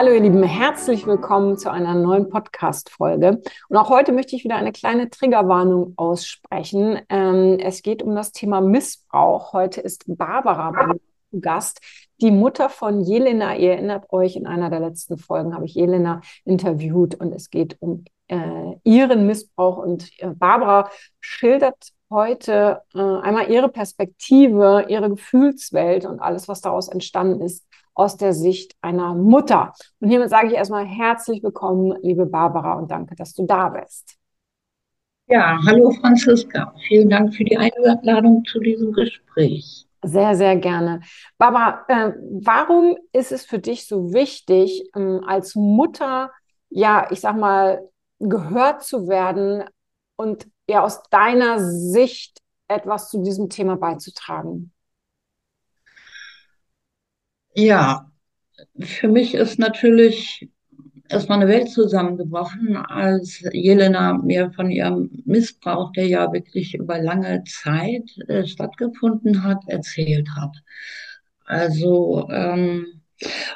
Hallo ihr Lieben, herzlich willkommen zu einer neuen Podcast-Folge. Und auch heute möchte ich wieder eine kleine Triggerwarnung aussprechen. Ähm, es geht um das Thema Missbrauch. Heute ist Barbara bei Gast, die Mutter von Jelena. Ihr erinnert euch, in einer der letzten Folgen habe ich Jelena interviewt und es geht um äh, ihren Missbrauch. Und äh, Barbara schildert heute äh, einmal ihre Perspektive, ihre Gefühlswelt und alles, was daraus entstanden ist aus der Sicht einer Mutter. Und hiermit sage ich erstmal herzlich willkommen, liebe Barbara, und danke, dass du da bist. Ja, hallo Franziska. Vielen Dank für die Einladung zu diesem Gespräch. Sehr, sehr gerne. Barbara, äh, warum ist es für dich so wichtig, ähm, als Mutter, ja, ich sag mal, gehört zu werden und ja aus deiner Sicht etwas zu diesem Thema beizutragen? Ja, für mich ist natürlich erstmal eine Welt zusammengebrochen, als Jelena mir von ihrem Missbrauch, der ja wirklich über lange Zeit äh, stattgefunden hat, erzählt hat. Also, ähm,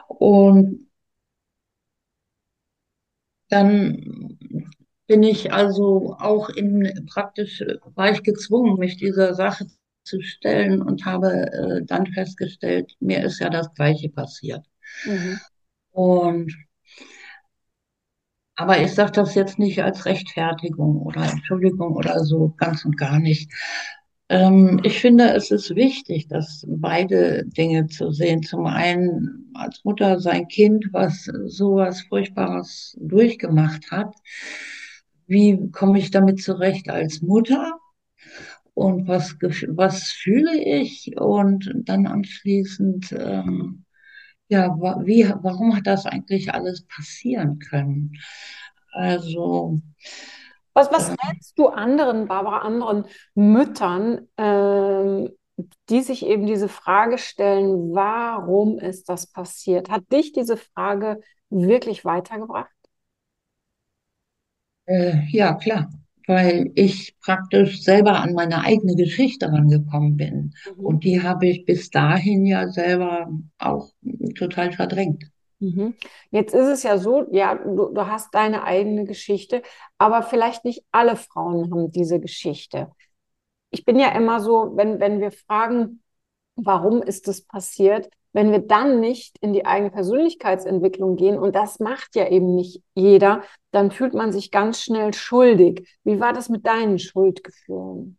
und dann bin ich also auch in praktisch, war ich gezwungen, mich dieser Sache zu stellen und habe äh, dann festgestellt, mir ist ja das Gleiche passiert. Mhm. Und aber ich sage das jetzt nicht als Rechtfertigung oder Entschuldigung oder so, ganz und gar nicht. Ähm, ich finde, es ist wichtig, dass beide Dinge zu sehen. Zum einen als Mutter sein Kind, was sowas Furchtbares durchgemacht hat. Wie komme ich damit zurecht als Mutter? Und was, was fühle ich und dann anschließend, ähm, ja, wie, warum hat das eigentlich alles passieren können? Also. Was, was äh, rätst du anderen, Barbara, anderen Müttern, äh, die sich eben diese Frage stellen, warum ist das passiert? Hat dich diese Frage wirklich weitergebracht? Äh, ja, klar weil ich praktisch selber an meine eigene Geschichte rangekommen bin. Mhm. Und die habe ich bis dahin ja selber auch total verdrängt. Mhm. Jetzt ist es ja so, ja, du, du hast deine eigene Geschichte, aber vielleicht nicht alle Frauen haben diese Geschichte. Ich bin ja immer so, wenn, wenn wir fragen, warum ist das passiert, wenn wir dann nicht in die eigene Persönlichkeitsentwicklung gehen, und das macht ja eben nicht jeder, dann fühlt man sich ganz schnell schuldig. Wie war das mit deinen Schuldgefühlen?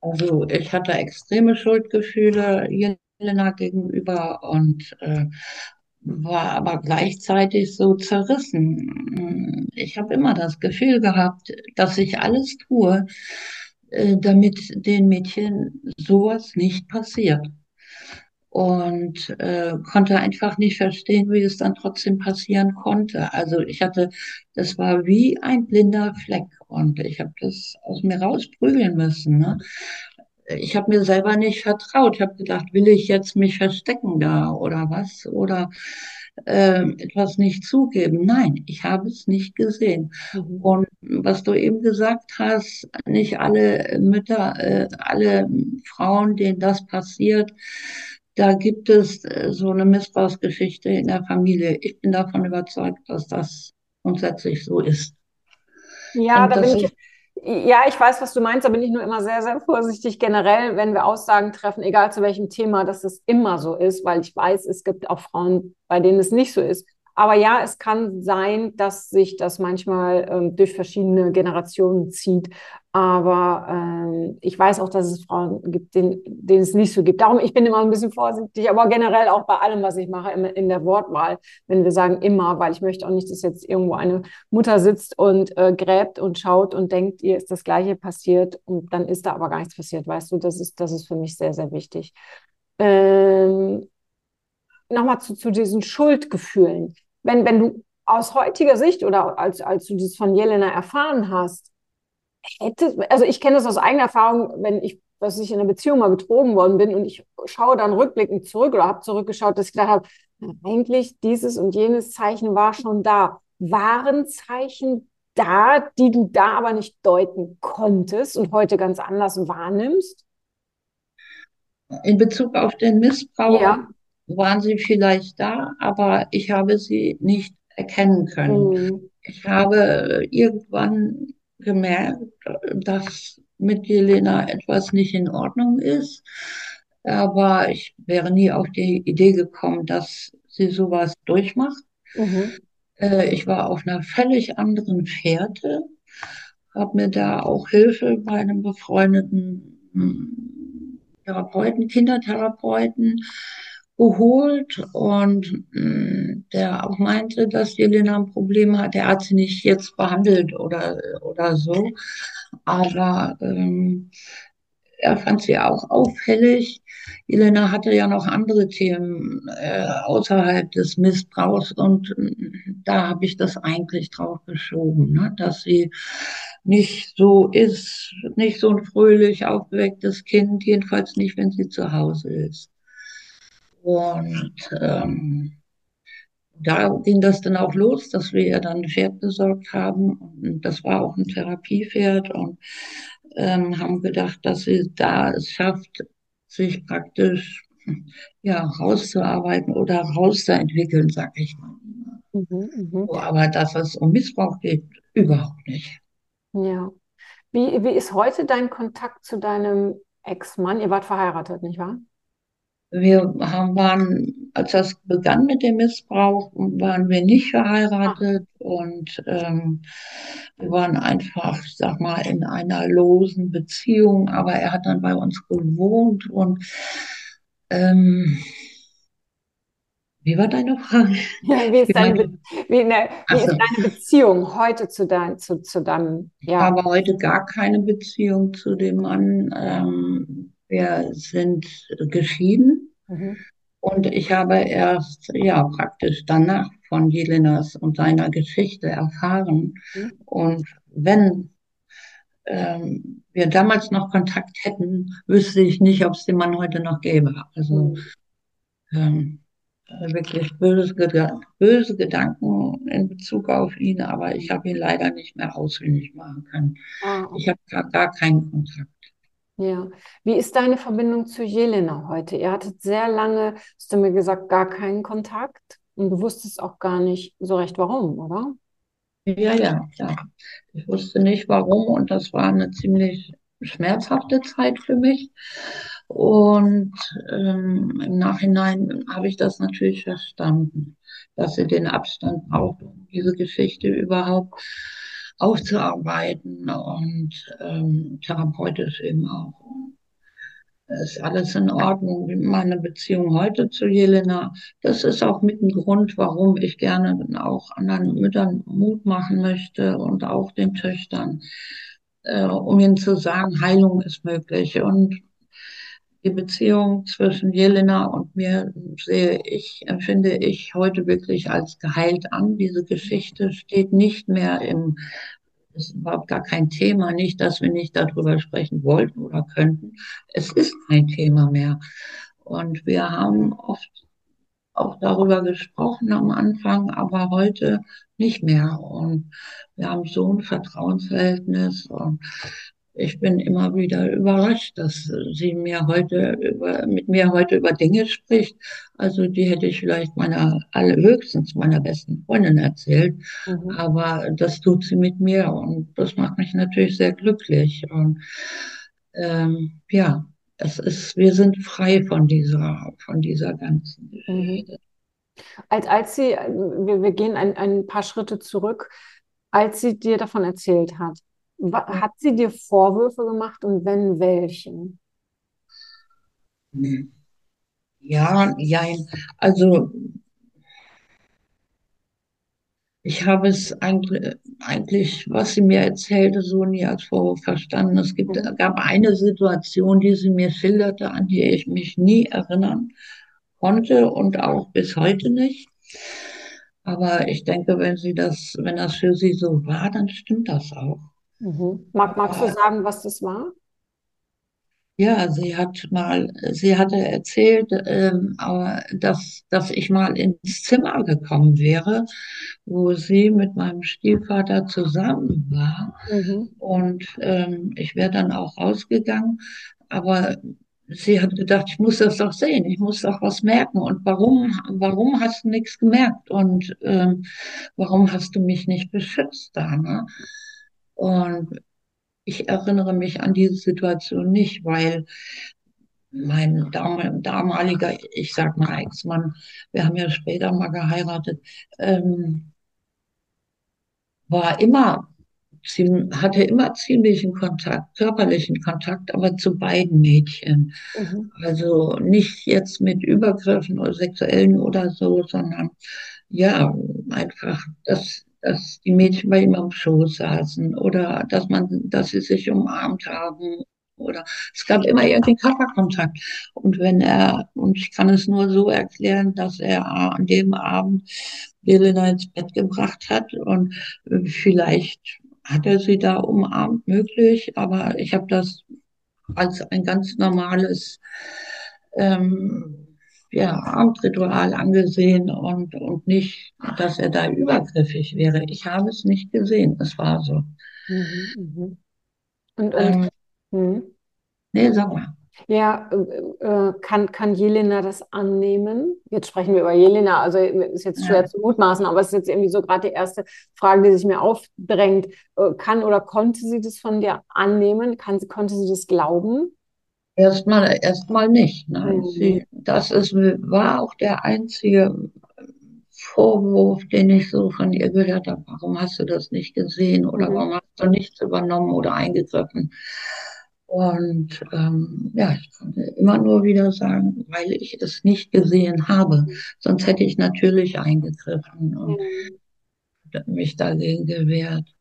Also ich hatte extreme Schuldgefühle Jelena gegenüber und äh, war aber gleichzeitig so zerrissen. Ich habe immer das Gefühl gehabt, dass ich alles tue, äh, damit den Mädchen sowas nicht passiert und äh, konnte einfach nicht verstehen, wie es dann trotzdem passieren konnte. Also ich hatte, das war wie ein blinder Fleck und ich habe das aus mir rausprügeln müssen. Ne? Ich habe mir selber nicht vertraut. Ich habe gedacht, will ich jetzt mich verstecken da oder was oder äh, etwas nicht zugeben? Nein, ich habe es nicht gesehen. Mhm. Und was du eben gesagt hast, nicht alle Mütter, äh, alle Frauen, denen das passiert, da gibt es äh, so eine Missbrauchsgeschichte in der Familie. Ich bin davon überzeugt, dass das grundsätzlich so ist. Ja, da bin ich, ja, ich weiß, was du meinst, da bin ich nur immer sehr, sehr vorsichtig generell, wenn wir Aussagen treffen, egal zu welchem Thema, dass es immer so ist, weil ich weiß, es gibt auch Frauen, bei denen es nicht so ist. Aber ja, es kann sein, dass sich das manchmal ähm, durch verschiedene Generationen zieht. Aber ähm, ich weiß auch, dass es Frauen gibt, denen, denen es nicht so gibt. Darum, ich bin immer ein bisschen vorsichtig, aber generell auch bei allem, was ich mache, in, in der Wortwahl, wenn wir sagen immer, weil ich möchte auch nicht, dass jetzt irgendwo eine Mutter sitzt und äh, gräbt und schaut und denkt, ihr ist das Gleiche passiert und dann ist da aber gar nichts passiert. Weißt du, das ist, das ist für mich sehr, sehr wichtig. Ähm, Nochmal zu, zu diesen Schuldgefühlen wenn, wenn du aus heutiger Sicht oder als, als du das von Jelena erfahren hast, hättest, also ich kenne das aus eigener Erfahrung, wenn ich, was ich in einer Beziehung mal betrogen worden bin und ich schaue dann rückblickend zurück oder habe zurückgeschaut, dass ich gedacht habe, eigentlich dieses und jenes Zeichen war schon da. Waren Zeichen da, die du da aber nicht deuten konntest und heute ganz anders wahrnimmst? In Bezug auf den Missbrauch? Ja. Waren sie vielleicht da, aber ich habe sie nicht erkennen können. Mhm. Ich habe irgendwann gemerkt, dass mit Jelena etwas nicht in Ordnung ist, aber ich wäre nie auf die Idee gekommen, dass sie sowas durchmacht. Mhm. Äh, ich war auf einer völlig anderen Fährte, habe mir da auch Hilfe bei einem befreundeten hm, Therapeuten, Kindertherapeuten geholt und hm, der auch meinte, dass Jelena ein Problem hat. Er hat sie nicht jetzt behandelt oder, oder so, aber ähm, er fand sie auch auffällig. Elena hatte ja noch andere Themen äh, außerhalb des Missbrauchs und äh, da habe ich das eigentlich drauf geschoben, ne? dass sie nicht so ist, nicht so ein fröhlich aufgewecktes Kind, jedenfalls nicht, wenn sie zu Hause ist. Und ähm, da ging das dann auch los, dass wir ihr dann ein Pferd besorgt haben. Und das war auch ein Therapiepferd und ähm, haben gedacht, dass sie da es schafft, sich praktisch ja, rauszuarbeiten oder rauszuentwickeln, sag ich mal. Mhm, mhm. So, aber dass es um Missbrauch geht, überhaupt nicht. Ja. Wie, wie ist heute dein Kontakt zu deinem Ex-Mann? Ihr wart verheiratet, nicht wahr? Wir haben, waren, als das begann mit dem Missbrauch, waren wir nicht verheiratet und ähm, wir waren einfach, ich sag mal, in einer losen Beziehung, aber er hat dann bei uns gewohnt und ähm, wie war deine Frage? Ja, wie Ich ist deine, wie, ne, wie ist also, deine Beziehung heute zu, dein, zu, zu deinem, ich ja, habe heute gar keine Beziehung zu dem Mann. Ähm, wir sind geschieden. mhm, Und ich habe erst, ja, praktisch danach von Jelenas und seiner Geschichte erfahren. mhm, Und wenn ähm, wir damals noch Kontakt hätten, wüsste ich nicht, ob es den Mann heute noch gäbe. Also mhm. ähm, wirklich böse, böse Gedanken in Bezug auf ihn, aber ich habe ihn leider nicht mehr ausfindig machen können. Ah, Ich okay. habe gar, gar keinen Kontakt. Ja. Wie ist deine Verbindung zu Jelena heute? Ihr hattet sehr lange, hast du mir gesagt, gar keinen Kontakt und du wusstest auch gar nicht so recht warum, oder? Ja, ja, ja. Ich wusste nicht warum und das war eine ziemlich schmerzhafte Zeit für mich. Und ähm, im Nachhinein habe ich das natürlich verstanden, dass sie den Abstand braucht, um diese Geschichte überhaupt aufzuarbeiten und ähm, therapeutisch eben auch. Ist alles in Ordnung. Meine Beziehung heute zu Jelena, das ist auch mit ein Grund, warum ich gerne auch anderen Müttern Mut machen möchte und auch den Töchtern, äh, um ihnen zu sagen, Heilung ist möglich. Und die Beziehung zwischen Jelena und mir sehe ich, empfinde ich heute wirklich als geheilt an. Diese Geschichte steht nicht mehr im es ist überhaupt gar kein Thema, nicht, dass wir nicht darüber sprechen wollten oder könnten. Es ist kein Thema mehr. Und wir haben oft auch darüber gesprochen am Anfang, aber heute nicht mehr. Und wir haben so ein Vertrauensverhältnis und ich bin immer wieder überrascht, dass sie mir heute über, mit mir heute über Dinge spricht. Also die hätte ich vielleicht meiner, allerhöchstens meiner besten Freundin erzählt. Mhm. Aber das tut sie mit mir und das macht mich natürlich sehr glücklich. Und ähm, ja, es ist, wir sind frei von dieser, von dieser ganzen Mhm. Als, als sie, wir, wir gehen ein, ein paar Schritte zurück, als sie dir davon erzählt hat, hat sie dir Vorwürfe gemacht und wenn, welche? Ja, jein. Also ich habe es eigentlich, eigentlich, was sie mir erzählte, so nie als Vorwurf verstanden. Es gibt, Mhm. gab eine Situation, die sie mir schilderte, an die ich mich nie erinnern konnte und auch bis heute nicht. Aber ich denke, wenn sie das, wenn das für sie so war, dann stimmt das auch. Mhm. Mag, magst du sagen, was das war? Ja, sie hat mal, sie hatte erzählt, ähm, dass, dass ich mal ins Zimmer gekommen wäre, wo sie mit meinem Stiefvater zusammen war. Mhm. Und ähm, ich wäre dann auch rausgegangen. Aber sie hat gedacht, ich muss das doch sehen, ich muss doch was merken. Und warum, warum hast du nichts gemerkt? Und ähm, warum hast du mich nicht beschützt da? Ne? Und ich erinnere mich an diese Situation nicht, weil mein damaliger, ich sag mal Ex-Mann, wir haben ja später mal geheiratet, ähm, war immer, hatte immer ziemlichen Kontakt, körperlichen Kontakt, aber zu beiden Mädchen. Mhm. Also nicht jetzt mit Übergriffen oder sexuellen oder so, sondern ja, einfach, dass, dass die Mädchen bei ihm am Schoß saßen oder dass man, dass sie sich umarmt haben oder es gab immer irgendwie Körperkontakt. Und wenn er, und ich kann es nur so erklären, dass er an dem Abend Helena ins Bett gebracht hat und vielleicht hat er sie da umarmt, möglich, aber ich habe das als ein ganz normales ähm, ja, Abendritual angesehen und, und nicht, dass er da übergriffig wäre. Ich habe es nicht gesehen, es war so. Mhm, mh. Und, und ähm, hm. Nee, sag mal. Ja, äh, äh, kann, kann Jelena das annehmen? Jetzt sprechen wir über Jelena, also ist jetzt schwer ja. zu mutmaßen, aber es ist jetzt irgendwie so gerade die erste Frage, die sich mir aufdrängt. Äh, kann oder konnte sie das von dir annehmen? Kann, konnte sie das glauben? Erstmal, erstmal nicht. Ne? Mhm. Sie, das ist, war auch der einzige Vorwurf, den ich so von ihr gehört habe. Warum hast du das nicht gesehen oder mhm. warum hast du nichts übernommen oder eingegriffen? Und ähm, ja, ich konnte immer nur wieder sagen, weil ich es nicht gesehen habe. Sonst hätte ich natürlich eingegriffen und mhm. mich dagegen gewehrt.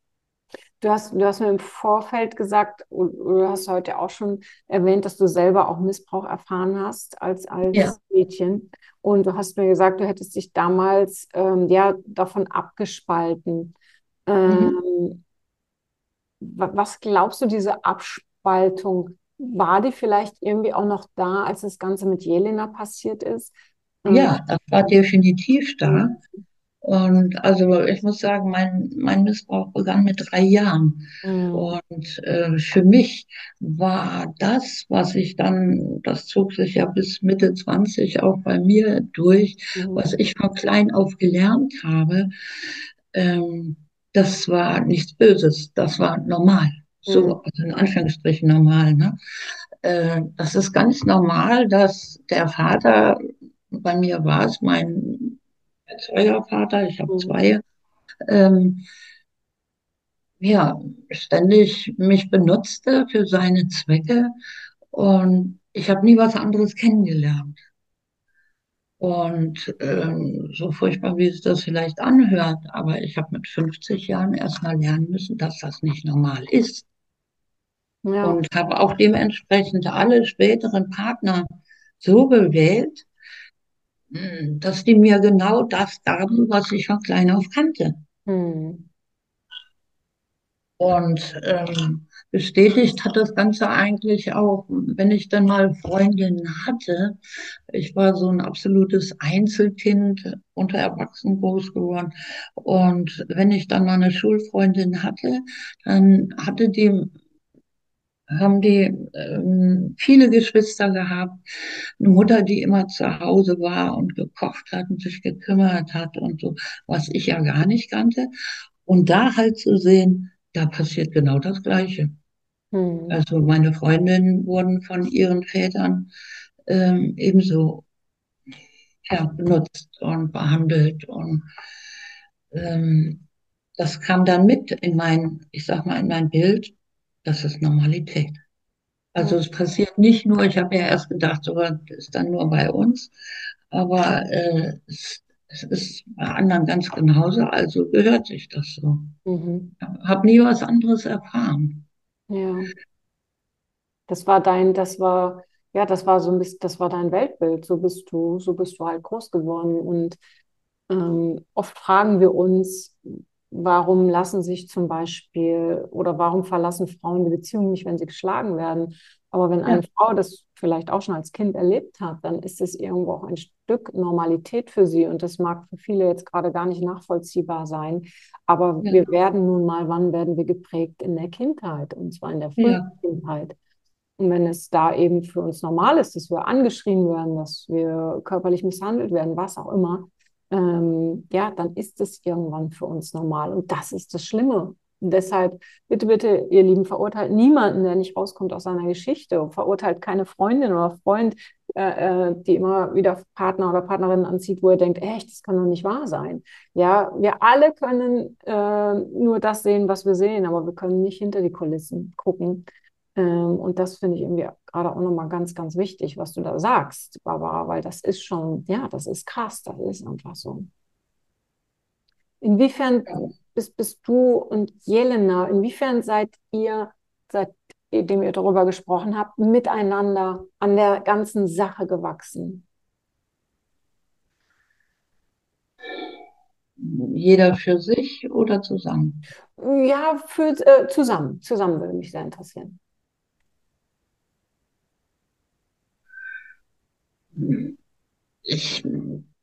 Du hast, du hast mir im Vorfeld gesagt, du hast heute auch schon erwähnt, dass du selber auch Missbrauch erfahren hast als, als ja. Mädchen. Und du hast mir gesagt, du hättest dich damals ähm, ja, davon abgespalten. Mhm. Ähm, was glaubst du, diese Abspaltung? Abspaltung, war die vielleicht irgendwie auch noch da, als das Ganze mit Jelena passiert ist? Ja, das war definitiv da. Und also ich muss sagen, mein, mein Missbrauch begann mit drei Jahren. Mhm. Und äh, für mich war das, was ich dann, das zog sich ja bis Mitte 20 auch bei mir durch, mhm. was ich von klein auf gelernt habe, ähm, das war nichts Böses, das war normal so mhm. also in Anführungsstrichen normal. Ne? Äh, das ist ganz normal, dass der Vater, bei mir war es mein Erzeugervater, ich habe mhm. zwei, ähm, ja, ständig mich benutzte für seine Zwecke und ich habe nie was anderes kennengelernt. Und ähm, so furchtbar, wie es das vielleicht anhört, aber ich habe mit 50 Jahren erst mal lernen müssen, dass das nicht normal ist. Ja. Und habe auch dementsprechend alle späteren Partner so gewählt, dass die mir genau das gaben, was ich von klein auf kannte. Hm. Und ähm, bestätigt hat das Ganze eigentlich auch, wenn ich dann mal Freundinnen hatte. Ich war so ein absolutes Einzelkind unter Erwachsenen groß geworden. Und wenn ich dann mal eine Schulfreundin hatte, dann hatte die haben die ähm, viele Geschwister gehabt, eine Mutter, die immer zu Hause war und gekocht hat und sich gekümmert hat und so, was ich ja gar nicht kannte. Und da halt zu sehen, da passiert genau das Gleiche. Hm. Also meine Freundinnen wurden von ihren Vätern ähm, ebenso ja, benutzt und behandelt und ähm, das kam dann mit in mein, ich sag mal, in mein Bild das ist Normalität. Also es passiert nicht nur, ich habe ja erst gedacht, so ist dann nur bei uns, aber äh, es, es, ist bei anderen ganz genauso, also gehört sich das so. Mhm. Habe nie was anderes erfahren. Ja. Das war dein, das war, ja, das war so ein bisschen, das war dein Weltbild. So bist du, so bist du halt groß geworden. Und ähm, oft fragen wir uns, Warum lassen sich zum Beispiel oder warum verlassen Frauen die Beziehung nicht, wenn sie geschlagen werden? Aber wenn eine ja. Frau das vielleicht auch schon als Kind erlebt hat, dann ist es irgendwo auch ein Stück Normalität für sie. Und das mag für viele jetzt gerade gar nicht nachvollziehbar sein. Aber ja. wir werden nun mal, wann werden wir geprägt? In der Kindheit. Und zwar in der frühen ja. Kindheit. Und wenn es da eben für uns normal ist, dass wir angeschrien werden, dass wir körperlich misshandelt werden, was auch immer, ähm, ja, dann ist es irgendwann für uns normal. Und das ist das Schlimme. Und deshalb, bitte, bitte, ihr Lieben, verurteilt niemanden, der nicht rauskommt aus seiner Geschichte. Verurteilt keine Freundin oder Freund, äh, äh, die immer wieder Partner oder Partnerinnen anzieht, wo ihr denkt, echt, das kann doch nicht wahr sein. Ja, wir alle können äh, nur das sehen, was wir sehen, aber wir können nicht hinter die Kulissen gucken. Ähm, und das finde ich irgendwie gerade auch nochmal ganz, ganz wichtig, was du da sagst, Barbara, weil das ist schon, ja, das ist krass, das ist einfach so. Inwiefern bist, bist du und Jelena, inwiefern seid ihr, seitdem ihr darüber gesprochen habt, miteinander an der ganzen Sache gewachsen? Jeder für sich oder zusammen? Ja, für, äh, zusammen. Zusammen würde mich sehr interessieren. Ich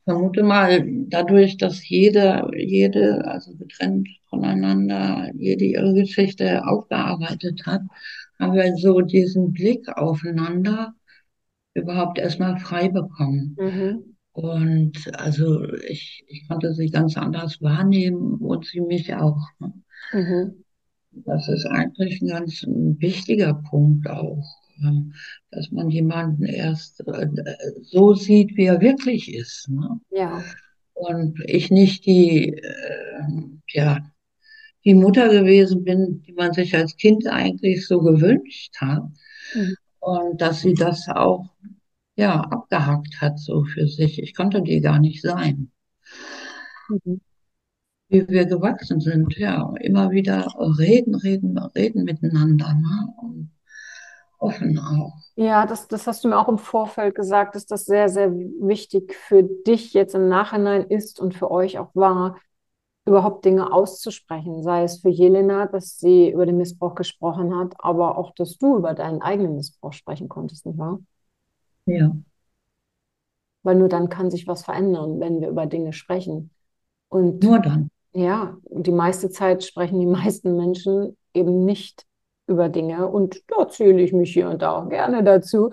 vermute mal, dadurch, dass jede, jede, also getrennt voneinander, jede ihre Geschichte aufgearbeitet hat, haben wir so diesen Blick aufeinander überhaupt erstmal frei bekommen. Mhm. Und also ich, ich konnte sie ganz anders wahrnehmen und sie mich auch. Mhm. Das ist eigentlich ein ganz wichtiger Punkt auch. Ähm, dass man jemanden erst äh, so sieht, wie er wirklich ist. Ne? Ja. Und ich nicht die, äh, ja, die Mutter gewesen bin, die man sich als Kind eigentlich so gewünscht hat. Mhm. Und dass sie das auch ja, abgehakt hat, so für sich. Ich konnte die gar nicht sein. Mhm. Wie wir gewachsen sind, ja, immer wieder reden, reden, reden miteinander. Ne? Und offen auch. Ja, das, das hast du mir auch im Vorfeld gesagt, dass das sehr, sehr wichtig für dich jetzt im Nachhinein ist und für euch auch war, überhaupt Dinge auszusprechen. Sei es für Jelena, dass sie über den Missbrauch gesprochen hat, aber auch, dass du über deinen eigenen Missbrauch sprechen konntest, nicht wahr? Ja. Weil nur dann kann sich was verändern, wenn wir über Dinge sprechen. Und nur dann. Ja, und die meiste Zeit sprechen die meisten Menschen eben nicht über Dinge und da zähle ich mich hier und da auch gerne dazu.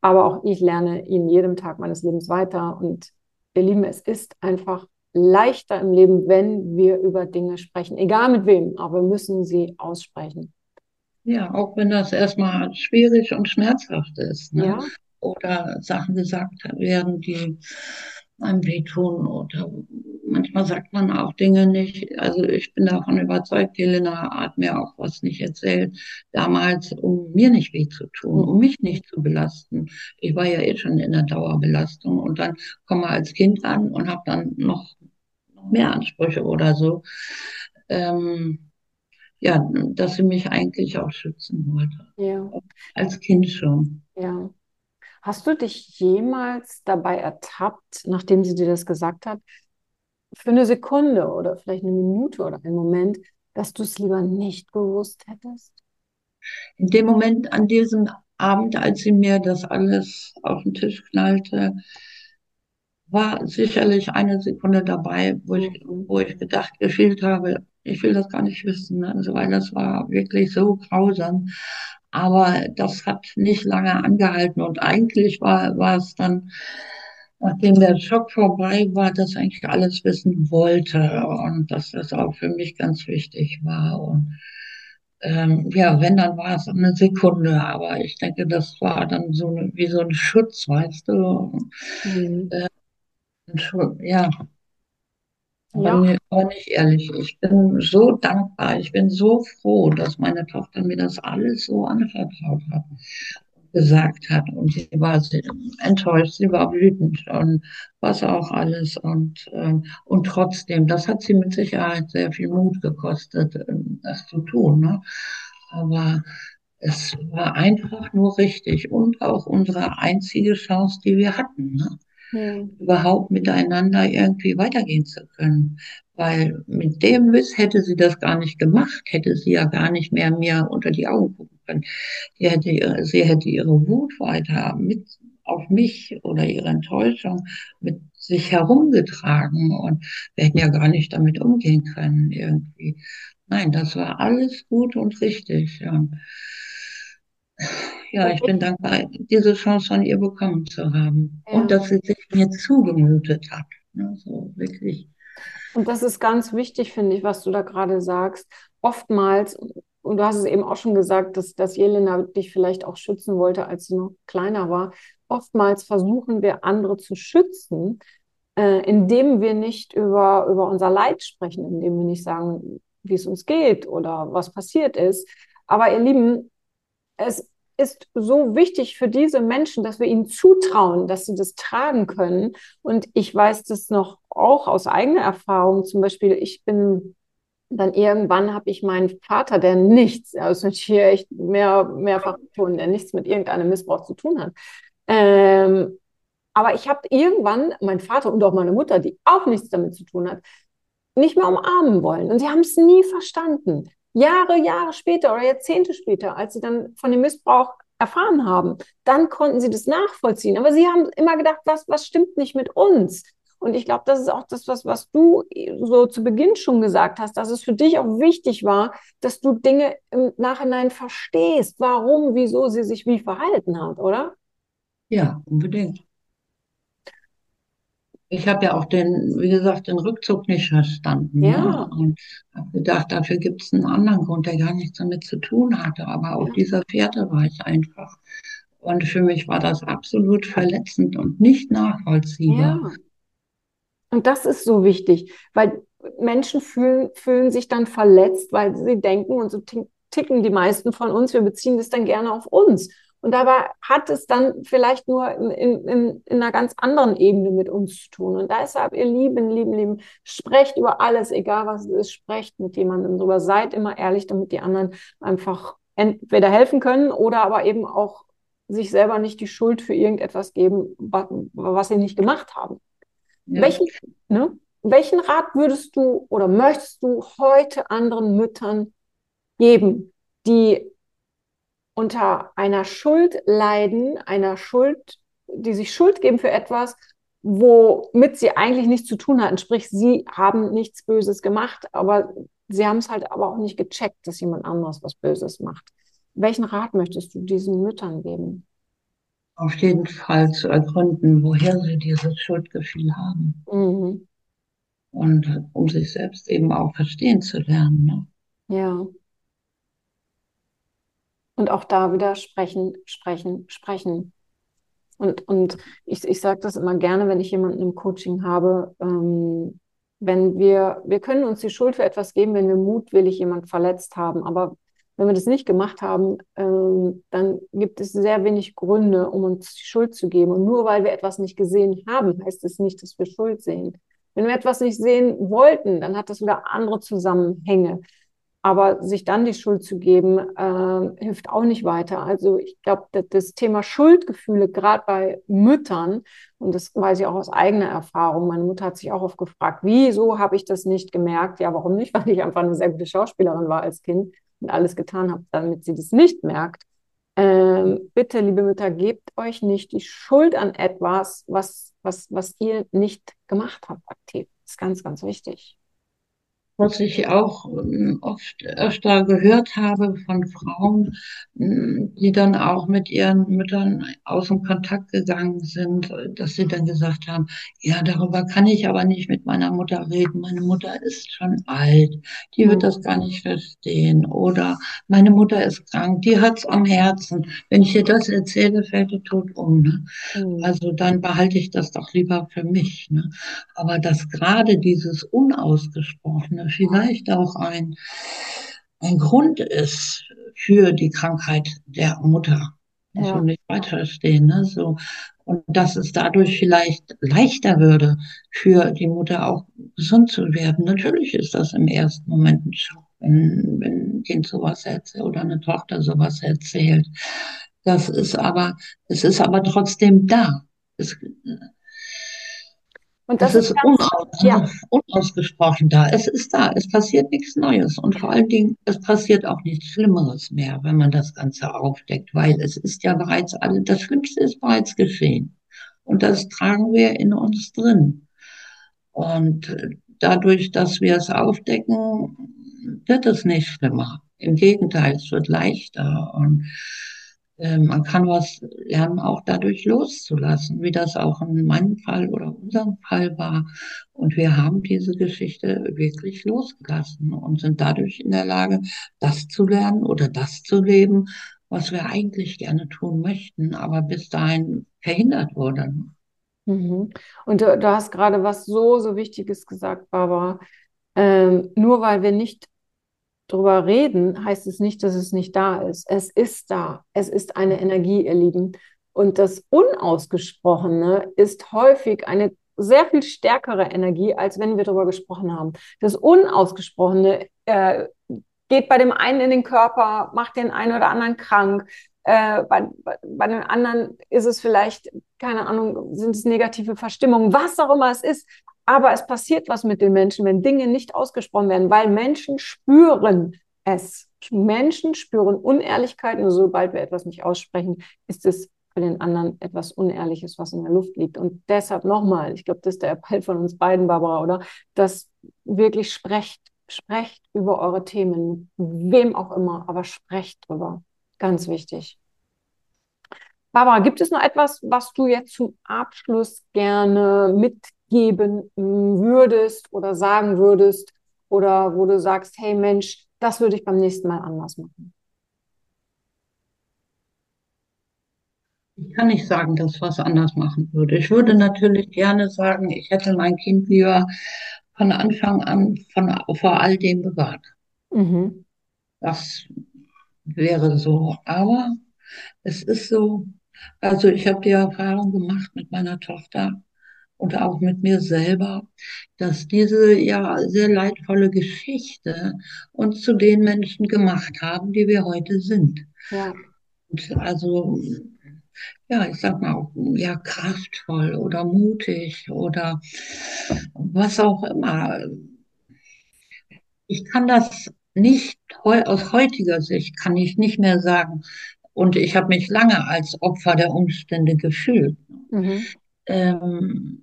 Aber auch ich lerne in jedem Tag meines Lebens weiter. Und ihr Lieben, es ist einfach leichter im Leben, wenn wir über Dinge sprechen, egal mit wem, aber wir müssen sie aussprechen. Ja, auch wenn das erstmal schwierig und schmerzhaft ist. Ne? Ja. Oder Sachen gesagt werden, die einem wehtun oder manchmal sagt man auch Dinge nicht. Also ich bin davon überzeugt, Helena hat mir auch was nicht erzählt, damals, um mir nicht weh zu tun, um mich nicht zu belasten. Ich war ja eh schon in der Dauerbelastung und dann komme als Kind an und habe dann noch, noch mehr Ansprüche oder so. Ähm, ja, dass sie mich eigentlich auch schützen wollte. Ja. Als Kind schon. Ja. Hast du dich jemals dabei ertappt, nachdem sie dir das gesagt hat, für eine Sekunde oder vielleicht eine Minute oder einen Moment, dass du es lieber nicht gewusst hättest? In dem Moment, an diesem Abend, als sie mir das alles auf den Tisch knallte, war sicherlich eine Sekunde dabei, wo ich, mhm. wo ich gedacht, gefühlt habe, ich will das gar nicht wissen, ne? also, weil das war wirklich so grausam. Aber das hat nicht lange angehalten und eigentlich war, war es dann, nachdem der Schock vorbei war, dass ich eigentlich alles wissen wollte und dass das auch für mich ganz wichtig war. Und ähm, ja, wenn, dann war es eine Sekunde, aber ich denke, das war dann so eine, wie so ein Schutz, weißt du. Mhm. Äh, ja, ja. Aber, aber nicht ehrlich, ich bin so dankbar, ich bin so froh, dass meine Tochter mir das alles so anvertraut hat, gesagt hat. Und sie war enttäuscht, sie war wütend und was auch alles. Und, äh, und trotzdem, das hat sie mit Sicherheit sehr viel Mut gekostet, ähm, das zu tun. Ne? Aber es war einfach nur richtig und auch unsere einzige Chance, die wir hatten. Ne? Hm. überhaupt miteinander irgendwie weitergehen zu können. Weil mit dem Wiss hätte sie das gar nicht gemacht, hätte sie ja gar nicht mehr mir unter die Augen gucken können. Sie hätte, ihre, sie hätte ihre Wut weiter mit auf mich oder ihre Enttäuschung mit sich herumgetragen und wir hätten ja gar nicht damit umgehen können irgendwie. Nein, das war alles gut und richtig. Und ja, ich bin dankbar, diese Chance von ihr bekommen zu haben. Ja. Und dass sie sich mir zugemutet hat. Also wirklich. Und das ist ganz wichtig, finde ich, was du da gerade sagst. Oftmals, und du hast es eben auch schon gesagt, dass, dass Jelena dich vielleicht auch schützen wollte, als sie noch kleiner war. Oftmals versuchen wir, andere zu schützen, äh, indem wir nicht über, über unser Leid sprechen, indem wir nicht sagen, wie es uns geht oder was passiert ist. Aber ihr Lieben, es ist so wichtig für diese Menschen, dass wir ihnen zutrauen, dass sie das tragen können. Und ich weiß das noch auch aus eigener Erfahrung. Zum Beispiel, ich bin dann irgendwann habe ich meinen Vater, der nichts, also hier echt mehr, mehrfach betont, der nichts mit irgendeinem Missbrauch zu tun hat. Ähm, aber ich habe irgendwann meinen Vater und auch meine Mutter, die auch nichts damit zu tun hat, nicht mehr umarmen wollen. Und sie haben es nie verstanden. Jahre, Jahre später oder Jahrzehnte später, als sie dann von dem Missbrauch erfahren haben, dann konnten sie das nachvollziehen. Aber sie haben immer gedacht, was, was stimmt nicht mit uns? Und ich glaube, das ist auch das, was, was du so zu Beginn schon gesagt hast, dass es für dich auch wichtig war, dass du Dinge im Nachhinein verstehst, warum, wieso sie sich wie verhalten hat, oder? Ja, unbedingt. Ich habe ja auch den, wie gesagt, den Rückzug nicht verstanden. Ne? Ja. Ne? Und habe gedacht, dafür gibt es einen anderen Grund, der gar nichts damit zu tun hatte. Aber auf ja. dieser Fährte war ich einfach. Und für mich war das absolut verletzend und nicht nachvollziehbar. Ja. Und das ist so wichtig, weil Menschen fühlen, fühlen sich dann verletzt, weil sie denken, und so ticken die meisten von uns, wir beziehen das dann gerne auf uns. Und dabei hat es dann vielleicht nur in, in, in einer ganz anderen Ebene mit uns zu tun. Und deshalb, ihr Lieben, Lieben, Lieben, sprecht über alles, egal was es ist, sprecht mit jemandem drüber. Seid immer ehrlich, damit die anderen einfach entweder helfen können oder aber eben auch sich selber nicht die Schuld für irgendetwas geben, was, was sie nicht gemacht haben. Ja. Welchen, ne, welchen Rat würdest du oder möchtest du heute anderen Müttern geben, die unter einer Schuld leiden, einer Schuld, die sich Schuld geben für etwas, womit sie eigentlich nichts zu tun hatten. Sprich, sie haben nichts Böses gemacht, aber sie haben es halt aber auch nicht gecheckt, dass jemand anderes was Böses macht. Welchen Rat möchtest du diesen Müttern geben? Auf jeden Fall zu ergründen, woher sie dieses Schuldgefühl haben. Mhm. Und um sich selbst eben auch verstehen zu lernen. Ne? Ja. Und auch da wieder sprechen, sprechen, sprechen. Und, und ich, ich sage das immer gerne, wenn ich jemanden im Coaching habe, ähm, wenn wir, wir können uns die Schuld für etwas geben, wenn wir mutwillig jemand verletzt haben, aber wenn wir das nicht gemacht haben, ähm, dann gibt es sehr wenig Gründe, um uns die Schuld zu geben. Und nur weil wir etwas nicht gesehen haben, heißt es nicht, dass wir Schuld sehen. Wenn wir etwas nicht sehen wollten, dann hat das wieder andere Zusammenhänge. Aber sich dann die Schuld zu geben, äh, hilft auch nicht weiter. Also ich glaube, das Thema Schuldgefühle, gerade bei Müttern, und das weiß ich auch aus eigener Erfahrung, meine Mutter hat sich auch oft gefragt, wieso habe ich das nicht gemerkt? Ja, warum nicht? Weil ich einfach eine sehr gute Schauspielerin war als Kind und alles getan habe, damit sie das nicht merkt. Ähm, bitte, liebe Mütter, gebt euch nicht die Schuld an etwas, was, was, was ihr nicht gemacht habt aktiv. Das ist ganz, ganz wichtig was ich auch ähm, oft öfter gehört habe von Frauen, ähm, die dann auch mit ihren Müttern aus dem Kontakt gegangen sind, dass sie dann gesagt haben, ja, darüber kann ich aber nicht mit meiner Mutter reden. Meine Mutter ist schon alt, die wird das gar nicht verstehen. Oder meine Mutter ist krank, die hat's am Herzen. Wenn ich ihr das erzähle, fällt die tot um. Ne? Mhm. Also dann behalte ich das doch lieber für mich. Ne? Aber dass gerade dieses Unausgesprochene vielleicht auch ein, ein Grund ist für die Krankheit der Mutter. Muss ja. man nicht weiter verstehen. Ne? So. Und dass es dadurch vielleicht leichter würde, für die Mutter auch gesund zu werden. Natürlich ist das im ersten Moment ein Schock, wenn, wenn ein Kind sowas erzählt oder eine Tochter sowas erzählt. Das ist aber, es ist aber trotzdem da. Es, und das, das ist, ist unaus ja. unausgesprochen da. Es ist da. Es passiert nichts Neues. Und vor allen Dingen, es passiert auch nichts Schlimmeres mehr, wenn man das Ganze aufdeckt, weil es ist ja bereits alle, das Schlimmste ist bereits geschehen. Und das tragen wir in uns drin. Und dadurch, dass wir es aufdecken, wird es nicht schlimmer. Im Gegenteil, es wird leichter. Und äh, man kann was lernen, auch dadurch loszulassen, wie das auch in meinem Fall oder unserem Fall war. Und wir haben diese Geschichte wirklich losgelassen und sind dadurch in der Lage, das zu lernen oder das zu leben, was wir eigentlich gerne tun möchten, aber bis dahin verhindert wurde. Mhm. Und du, du, hast gerade was so, so Wichtiges gesagt, Barbara. Ähm, nur weil wir nicht drüber reden, heißt es nicht, dass es nicht da ist. Es ist da. Es ist eine Energie, ihr Lieben. Und das Unausgesprochene ist häufig eine sehr viel stärkere Energie, als wenn wir darüber gesprochen haben. Das Unausgesprochene äh, geht bei dem einen in den Körper, macht den einen oder anderen krank. Äh, bei, bei, den anderen ist es vielleicht, keine Ahnung, sind es negative Verstimmungen, was auch immer es ist. Aber es passiert was mit den Menschen, wenn Dinge nicht ausgesprochen werden, weil Menschen spüren es. Menschen spüren Unehrlichkeit und sobald wir etwas nicht aussprechen, ist es für den anderen etwas Unehrliches, was in der Luft liegt. Und deshalb nochmal, ich glaube, das ist der Appell von uns beiden, Barbara, oder? Dass wirklich sprecht, sprecht über eure Themen, wem auch immer, aber sprecht drüber. Ganz wichtig. Barbara, gibt es noch etwas, was du jetzt zum Abschluss gerne mit geben würdest oder sagen würdest oder wo du sagst, hey Mensch, das würde ich beim nächsten Mal anders machen? Ich kann nicht sagen, dass ich was anders machen würde. Ich würde natürlich gerne sagen, ich hätte mein Kind lieber von Anfang an von, vor all dem bewahrt. Mhm. Das wäre so. Aber es ist so, also ich habe die Erfahrung gemacht mit meiner Tochter, und auch mit mir selber, dass diese ja sehr leidvolle Geschichte uns zu den Menschen gemacht haben, die wir heute sind. Ja. Und also ja, ich sag mal, ja, kraftvoll oder mutig oder was auch immer. Ich kann das nicht aus heutiger Sicht kann ich nicht mehr sagen. Und ich habe mich lange als Opfer der Umstände gefühlt. Mhm. Ähm,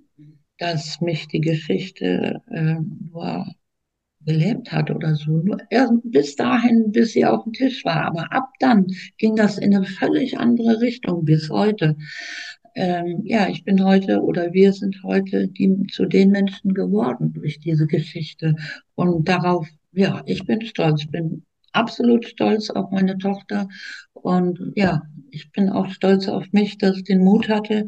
dass mich die Geschichte äh, nur gelebt hat oder so. Nur bis dahin, bis sie auf dem Tisch war. Aber ab dann ging das in eine völlig andere Richtung bis heute. Ähm, ja, ich bin heute oder wir sind heute die, zu den Menschen geworden durch diese Geschichte. Und darauf, ja, ich bin stolz, bin absolut stolz auf meine Tochter. Und ja, ich bin auch stolz auf mich, dass ich den Mut hatte,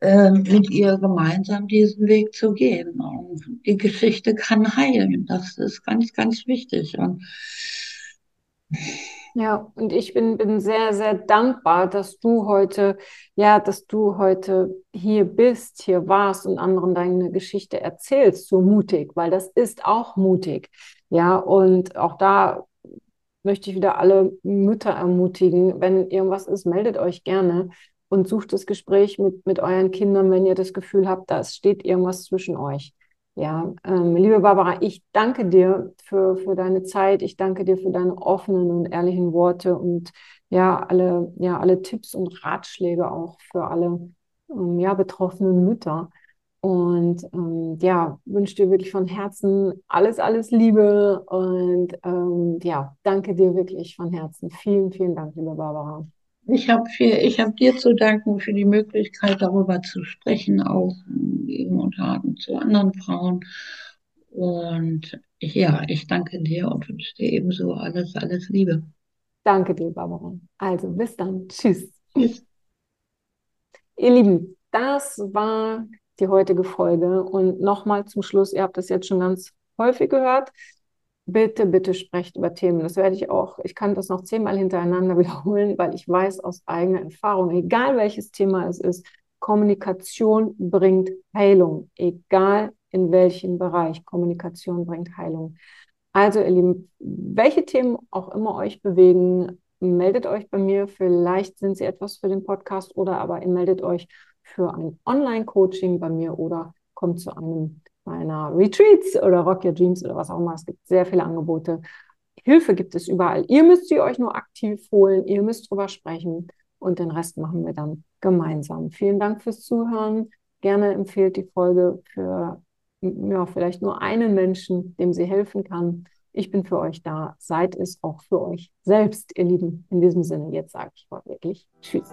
ähm, mit ihr gemeinsam diesen Weg zu gehen. Und die Geschichte kann heilen. Das ist ganz, ganz wichtig. Und ja, und ich bin, bin sehr, sehr dankbar, dass du heute, ja, dass du heute hier bist, hier warst und anderen deine Geschichte erzählst, so mutig, weil das ist auch mutig. Ja, und auch da möchte ich wieder alle Mütter ermutigen, wenn irgendwas ist, meldet euch gerne und sucht das Gespräch mit, mit euren Kindern, wenn ihr das Gefühl habt, da steht irgendwas zwischen euch. Ja, ähm, liebe Barbara, ich danke dir für, für deine Zeit. Ich danke dir für deine offenen und ehrlichen Worte und ja, alle, ja, alle Tipps und Ratschläge auch für alle ähm, ja, betroffenen Mütter. Und ähm, ja, wünsche dir wirklich von Herzen alles, alles Liebe und ähm, ja, danke dir wirklich von Herzen. Vielen, vielen Dank, liebe Barbara. Ich habe ich hab dir zu danken für die Möglichkeit, darüber zu sprechen, auch eben unter zu anderen Frauen. Und ja, ich danke dir und wünsche dir ebenso alles, alles Liebe. Danke dir, Barbara. Also bis dann. Tschüss. Tschüss. Ihr Lieben, das war die heutige Folge. Und nochmal zum Schluss, ihr habt das jetzt schon ganz häufig gehört bitte, bitte sprecht über Themen. Das werde ich auch, ich kann das noch zehnmal hintereinander wiederholen, weil ich weiß aus eigener Erfahrung, egal welches Thema es ist, Kommunikation bringt Heilung, egal in welchem Bereich. Kommunikation bringt Heilung. Also, ihr Lieben, welche Themen auch immer euch bewegen, meldet euch bei mir. Vielleicht sind sie etwas für den Podcast oder aber ihr meldet euch für ein Online-Coaching bei mir oder kommt zu einem meiner Retreats oder Rock Your Dreams oder was auch immer. Es gibt sehr viele Angebote. Hilfe gibt es überall. Ihr müsst sie euch nur aktiv holen, ihr müsst drüber sprechen und den Rest machen wir dann gemeinsam. Vielen Dank fürs Zuhören. Gerne empfehlt die Folge für ja, vielleicht nur einen Menschen, dem sie helfen kann. Ich bin für euch da. Seid es auch für euch selbst, ihr Lieben. In diesem Sinne, jetzt sage ich mal wirklich Tschüss.